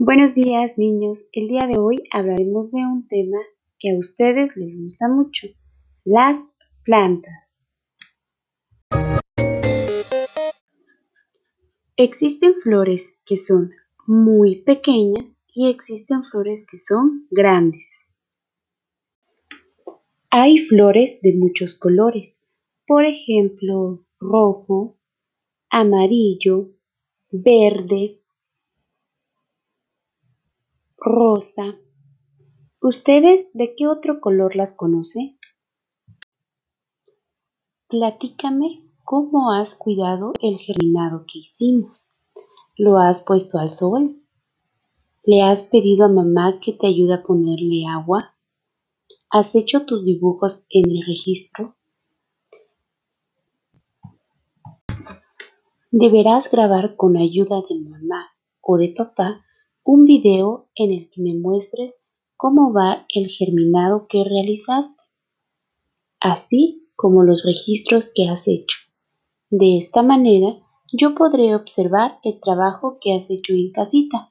Buenos días niños, el día de hoy hablaremos de un tema que a ustedes les gusta mucho, las plantas. Existen flores que son muy pequeñas y existen flores que son grandes. Hay flores de muchos colores, por ejemplo, rojo, amarillo, verde, rosa. ¿Ustedes de qué otro color las conocen? Platícame cómo has cuidado el germinado que hicimos. ¿Lo has puesto al sol? ¿Le has pedido a mamá que te ayude a ponerle agua? ¿Has hecho tus dibujos en el registro? Deberás grabar con ayuda de mamá o de papá un video en el que me muestres cómo va el germinado que realizaste, así como los registros que has hecho. De esta manera yo podré observar el trabajo que has hecho en casita.